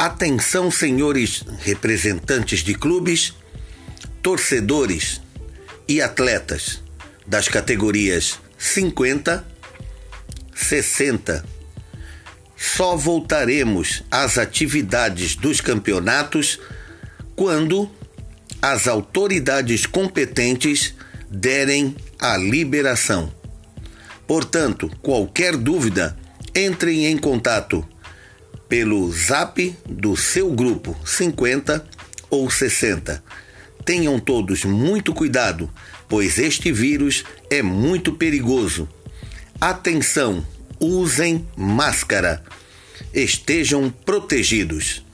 Atenção, senhores representantes de clubes, torcedores e atletas das categorias 50, 60. Só voltaremos às atividades dos campeonatos quando as autoridades competentes derem a liberação. Portanto, qualquer dúvida, entrem em contato pelo zap do seu grupo 50 ou 60. Tenham todos muito cuidado, pois este vírus é muito perigoso. Atenção, usem máscara. Estejam protegidos.